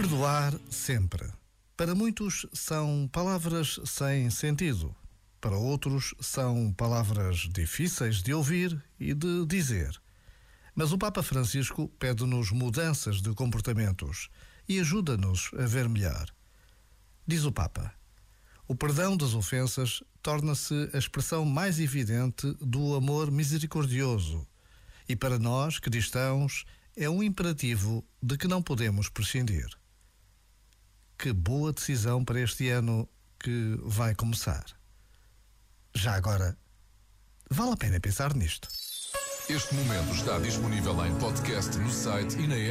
Perdoar sempre. Para muitos são palavras sem sentido. Para outros são palavras difíceis de ouvir e de dizer. Mas o Papa Francisco pede-nos mudanças de comportamentos e ajuda-nos a ver melhor. Diz o Papa: o perdão das ofensas torna-se a expressão mais evidente do amor misericordioso e, para nós cristãos, é um imperativo de que não podemos prescindir. Que boa decisão para este ano que vai começar. Já agora, vale a pena pensar nisto. Este momento está disponível em podcast no site e na app.